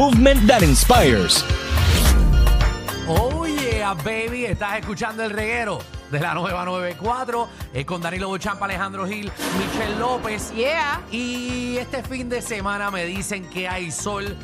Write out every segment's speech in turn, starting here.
movement that inspires. Oh yeah, baby, estás escuchando el reguero de la nueva 94 eh, con Danilo Bochampa, Alejandro Gil, Michelle López. Yeah. Y este fin de semana me dicen que hay sol.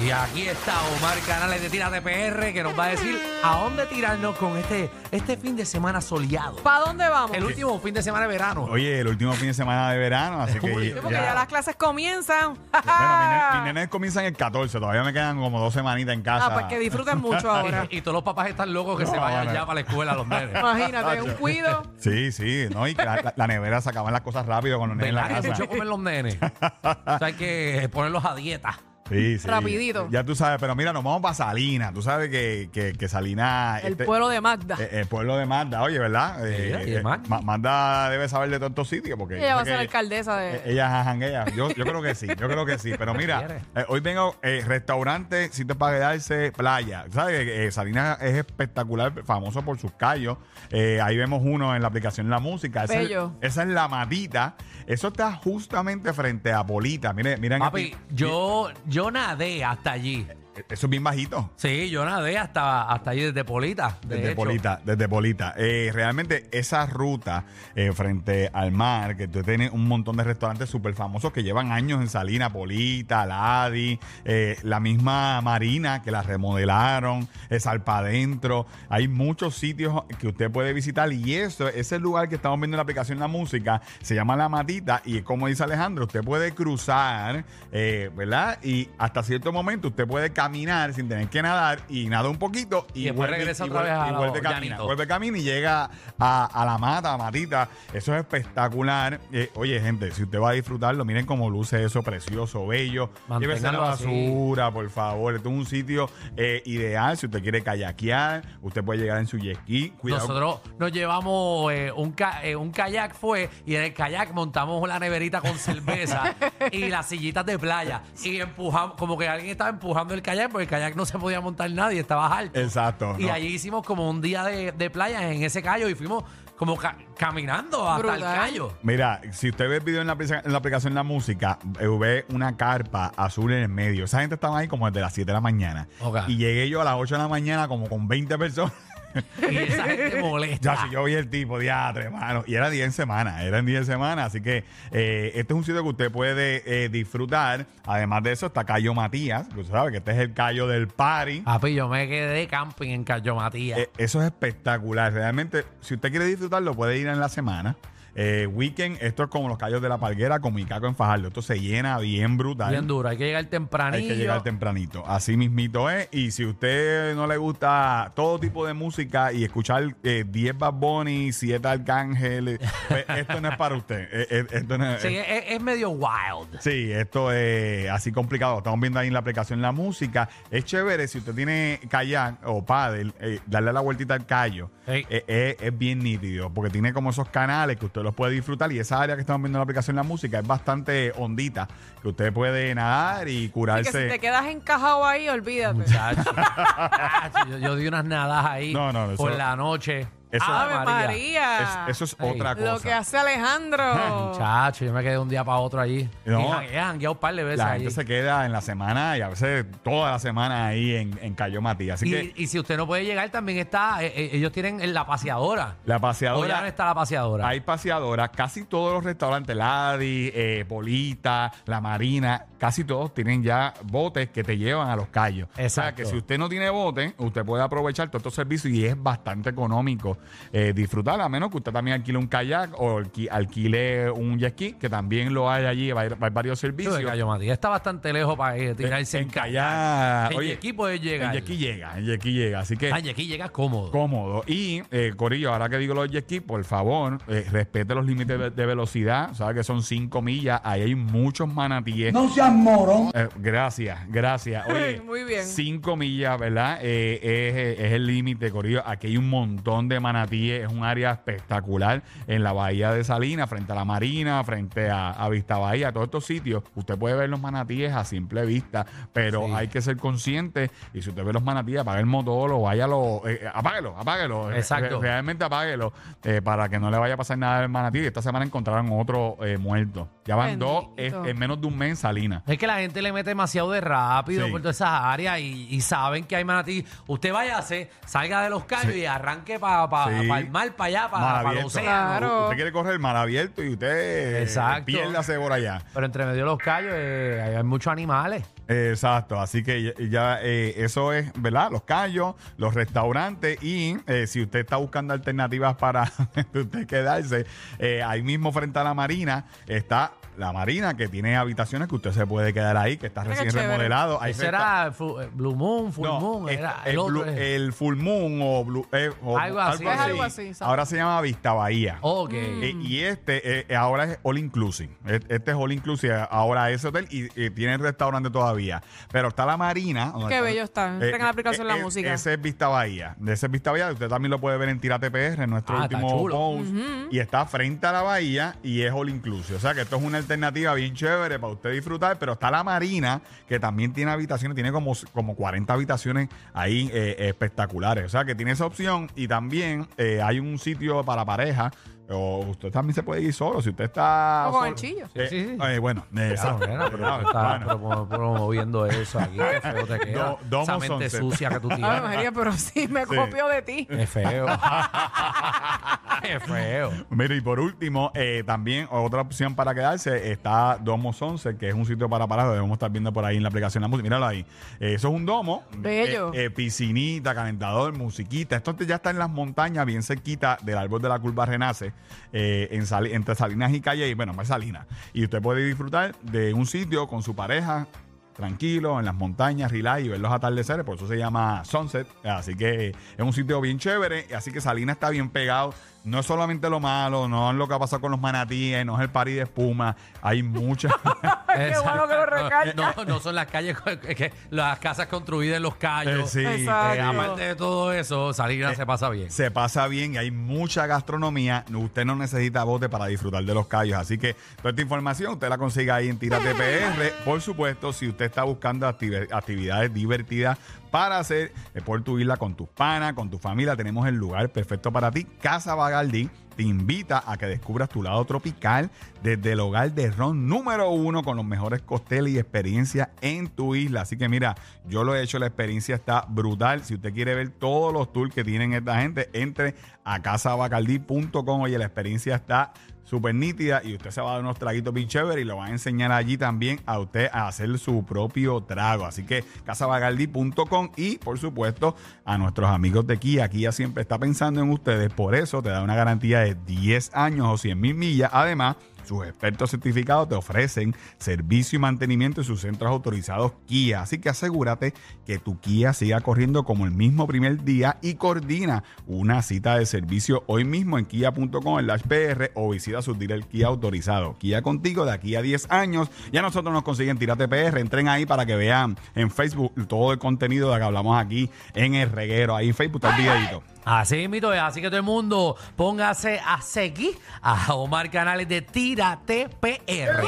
Y aquí está Omar Canales de Tírate PR que nos va a decir a dónde tirarnos con este, este fin de semana soleado. ¿Para dónde vamos? El último fin de semana de verano. Oye, el último fin de semana de verano, así que Sí, porque ya. las clases comienzan. Bueno, mis ne- mis nenes comienzan el 14, todavía me quedan como dos semanitas en casa. Ah, pues que disfruten mucho ahora. Y, y todos los papás están locos que se No, vayan bueno. ya para la escuela los nenes. Imagínate, un cuido. Sí, sí, ¿no? Y que la, la- la nevera sacaban las cosas rápido con los nenes en la ¿Verdad que casa. mucho comen los nenes? O sea, hay que ponerlos a dieta. Sí, sí. Rapidito. Ya tú sabes, pero mira, nos vamos para Salinas. Tú sabes que, que, que Salinas... El este- pueblo de Magda. eh, El pueblo de Magda, oye, ¿verdad? Eh, y de eh, Magda. Ma- Magda debe saber de estos sitios porque... Ella va a ser alcaldesa Eh, de. Ella es janguea. Yo, yo creo que sí, yo creo que sí. Pero mira, eh, hoy vengo eh, restaurante, sitio para quedarse, playa. ¿Sabes? Eh, Salinas es espectacular, famoso por sus callos. Eh, ahí vemos uno en la aplicación La Música. Esa, es, Bello. esa es la matita. Eso está justamente frente a Polita. Miren, miren Papi, aquí. yo, yo nadé hasta allí. Eso es bien bajito. Sí, yo nadé hasta, hasta allí desde Polita. de Desde hecho. Polita, desde Polita. Eh, realmente esa ruta eh, frente al mar, que tú tienes un montón de restaurantes súper famosos que llevan años en Salina, Polita, Ladi, eh, la misma Marina que la remodelaron, es Adentro. Hay muchos sitios que usted puede visitar y eso, ese lugar que estamos viendo en la aplicación La Música, se llama La Matita y como dice Alejandro, usted puede cruzar, ¿verdad? Y hasta cierto momento usted puede caminar sin tener que nadar y nada un poquito y, Y después vuelve- regresa y otra vuelve- vez a y vuelve a caminar, llanito. vuelve camino y llega a, a la mata, a Matita. Eso es espectacular. Eh, oye, gente, si usted va a disfrutarlo, miren cómo luce eso precioso, bello. Llévese la así. basura, por favor. Esto es un sitio eh, ideal si usted quiere kayakear. Usted puede llegar en su jet ski. Cuidado. Nosotros nos llevamos eh, un, ca- eh, un kayak fue y en el kayak montamos la neverita con cerveza y las sillitas de playa y empujamos, como que alguien estaba empujando el kayak porque el kayak no se podía montar nadie, estaba alto. Exacto. Y ¿no? allí hicimos como un día de, de playa en ese callo y fuimos como ca- caminando hasta el Brutal. callo. Mira, si usted ve el video en la, aplica- en la aplicación La Música, eh, ve una carpa azul en el medio. Esa gente estaba ahí como desde las 7 de la mañana. Y llegué yo a las 8 de la mañana como con 20 personas. Y esa gente molesta. Ya, si yo vi el tipo, diatre, hermano. Y era día en semana, era en día en semana. Así que eh, este es un sitio que usted puede eh, disfrutar. Además de eso, está Cayo Matías, que usted sabe que este es el callo del party. Papi, yo me quedé de camping en Cayo Matías. Eh, eso es espectacular. Realmente, si usted quiere disfrutarlo, puede ir en la semana. Eh, weekend, esto es como los callos de la palguera, como Icaco en Fajardo. Esto se llena bien brutal. Bien duro, hay que llegar tempranillo. Hay que llegar tempranito. Así mismito es. Y si usted no le gusta todo tipo de música y escuchar eh, 10 Bad Bunny, 7 Arcángel, pues, esto no es para usted. Eh, eh, esto no es- Sí, es, es medio wild. Sí, esto es así complicado. Estamos viendo ahí en la aplicación la música. Es chévere si usted tiene kayak o paddle, eh, darle la vueltita al callo. Eh, eh, es bien nítido porque tiene como esos canales que usted los puede disfrutar y esa área que estamos viendo en la aplicación la música es bastante hondita que usted puede nadar y curarse. que si te quedas encajado ahí, olvídate. Muchacho. Yo, yo di unas nadas ahí No, no, eso- por la noche. Eso- Ave María. Es- eso es Ey. otra cosa. Lo que hace Alejandro. Muchacho, yo me quedé un día para otro allí. No. Y jangué un par de veces la allí. gente se queda en la semana y a veces toda la semana ahí en, en Cayo Matías. Así Y, que y si usted no puede llegar, también está. eh, eh, ellos tienen en la paseadora. la O ya no paseadora. está la paseadora. Hay paseadoras, casi todos los restaurantes, Ladi, eh, Polita, La Marina, casi todos tienen ya botes que te llevan a los callos. O sea Exacto. que si usted no tiene bote, usted puede aprovechar todos estos servicios y es bastante económico eh, disfrutar, a menos que usted también alquile un kayak o alqui- alquile un jet ski, que también lo hay allí, hay, hay varios servicios. de Cayo Matías está bastante lejos para ir, tirarse en, en kayak. En oye, jet ski puede llegar. En jet ski llega, en jet ski llega, así que... Ah, en jet ski llega cómodo. cómodo. Y, eh, Corillo, ahora que digo los jet ski, por favor, eh, respete los límites de, de velocidad. Sabes que son 5 millas. Ahí hay muchos manatíes. No seas morón. Eh, gracias, gracias. Oye, Muy bien. 5 millas, ¿verdad? Eh, es, es el límite, Corillo. Aquí hay un montón de manatíes es un área espectacular en la bahía de Salinas, frente a la Marina, frente a, a Vista Bahía, todos estos sitios. Usted puede ver los manatíes a simple vista, pero Sí. hay que ser consciente. Y si usted ve los manatíes, apague el motor o váyalo, eh, apáguelo, apáguelo. Eh, Exacto. eh, realmente apáguelo eh, para que no le vaya a pasar nada al manatí. Y esta semana encontraron otro eh, muerto. Ya van dos en menos de un mes en Salinas. Es que la gente le mete demasiado de rápido Sí. por todas esas áreas y, y saben que hay manatí. Usted váyase, salga de los callos y arranque para Sí. el mar, para allá, para el abierto. océano. Claro. Usted quiere correr mar abierto y usted eh, Exacto. piérdase por allá. Pero entre medio de los callos eh, hay, hay muchos animales. Exacto, así que ya, ya, eh, eso es, ¿verdad? Los callos, los restaurantes y eh, si usted está buscando alternativas para usted quedarse, eh, ahí mismo frente a la marina está la marina que tiene habitaciones que usted se puede quedar ahí, que está Mira qué recién chévere. remodelado. Ahí Ese resta- era fu- eh, Blue Moon, Full No, Moon. es- Era el, el otro. Blue- eh. el Full Moon o, Blue, eh, o Algo así. Es algo así, exacto. Ahora se llama Vista Bahía. Ok. Eh, y este eh, ahora es all inclusive. Este es all inclusive. Ahora ese hotel y, y tiene restaurante todavía. Pero está la marina. donde Qué está- bello está. Entra en la aplicación la eh, música. Ese es Vista Bahía. De ese es Vista Bahía. Usted también lo puede ver en Tírate PR, en nuestro Ah, está último chulo. post. Y está frente a la bahía y es all inclusive. O sea que esto es una alternativa bien chévere para usted disfrutar. Pero está la marina, que también tiene habitaciones, tiene como, como 40 habitaciones ahí eh, espectaculares. O sea que tiene esa opción. Y también eh, hay un sitio para pareja. O usted también se puede ir solo. Si usted está. O con el solo- chillo. Eh, Sí, sí, sí. eh, bueno, eh, pero Ah, tú estás bueno. promo- promoviendo eso aquí. Qué feo te queda. Do- Domo Esa mente Sunset. sucia que tú Ay, tienes. María, pero sí me Sí. copio de ti. Es feo. es feo. Mira, y por último, eh, también otra opción para quedarse está Domo 11, que es un sitio para parar, lo debemos estar viendo por ahí en la aplicación de la música. Míralo ahí. Eh, eso es un domo. Bello. Eh, eh, piscinita, calentador, musiquita. Esto ya está en las montañas, bien cerquita del árbol de la curva Renace, eh, en Sali- entre Salinas y Calle, y bueno, más Salinas. Y usted puede disfrutar de un sitio con su pareja. Tranquilo, en las montañas, relax y ver los atardeceres, por eso se llama Sunset. Así que es un sitio bien chévere. Así que Salinas está bien pegado. No es solamente lo malo, no es lo que ha pasado con los manatíes, no es el party de espuma. Hay muchas. Qué bueno que lo recalcas. No, no son las calles, es que las casas construidas en los callos. Eh, sí. Exacto. Eh, aparte de todo eso, Salinas se pasa bien. se pasa bien y hay mucha gastronomía. Usted no necesita bote para disfrutar de los callos. Así que toda esta información usted la consigue ahí en Tírate PR. Por supuesto, si usted está buscando activi- actividades divertidas para hacer eh, por tu isla con tus panas, con tu familia, tenemos el lugar perfecto para ti. Casa Bagaldí te invita a que descubras tu lado tropical desde el hogar de ron número uno con los mejores costeles y experiencias en tu isla. Así que mira, yo lo he hecho, la experiencia está brutal. Si usted quiere ver todos los tours que tienen esta gente, entre a casabacaldí.com. Oye, la experiencia está súper nítida y usted se va a dar unos traguitos bien chéveres y lo va a enseñar allí también a usted a hacer su propio trago. Así que casabagaldí.com y por supuesto a nuestros amigos de Kia. Kia siempre está pensando en ustedes, por eso te da una garantía de 10 años o 100 mil millas. Además, sus expertos certificados te ofrecen servicio y mantenimiento en sus centros autorizados Kia. Así que asegúrate que tu Kia siga corriendo como el mismo primer día y coordina una cita de servicio hoy mismo en kia.com en PR o visita su dealer Kia autorizado. Kia contigo de aquí a 10 años. Ya nosotros nos consiguen Tírate PR. Entren ahí para que vean en Facebook todo el contenido de que hablamos aquí en el reguero. Ahí en Facebook está el videito. Así mito es, así que todo el mundo póngase a seguir a Omar Canales de Tírate PR.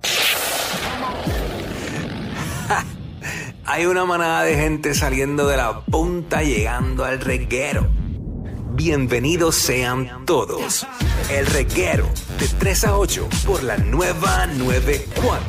Hay una manada de gente saliendo de la punta llegando al reguero. Bienvenidos sean todos. El reguero de 3 a 8 por la nueva 94.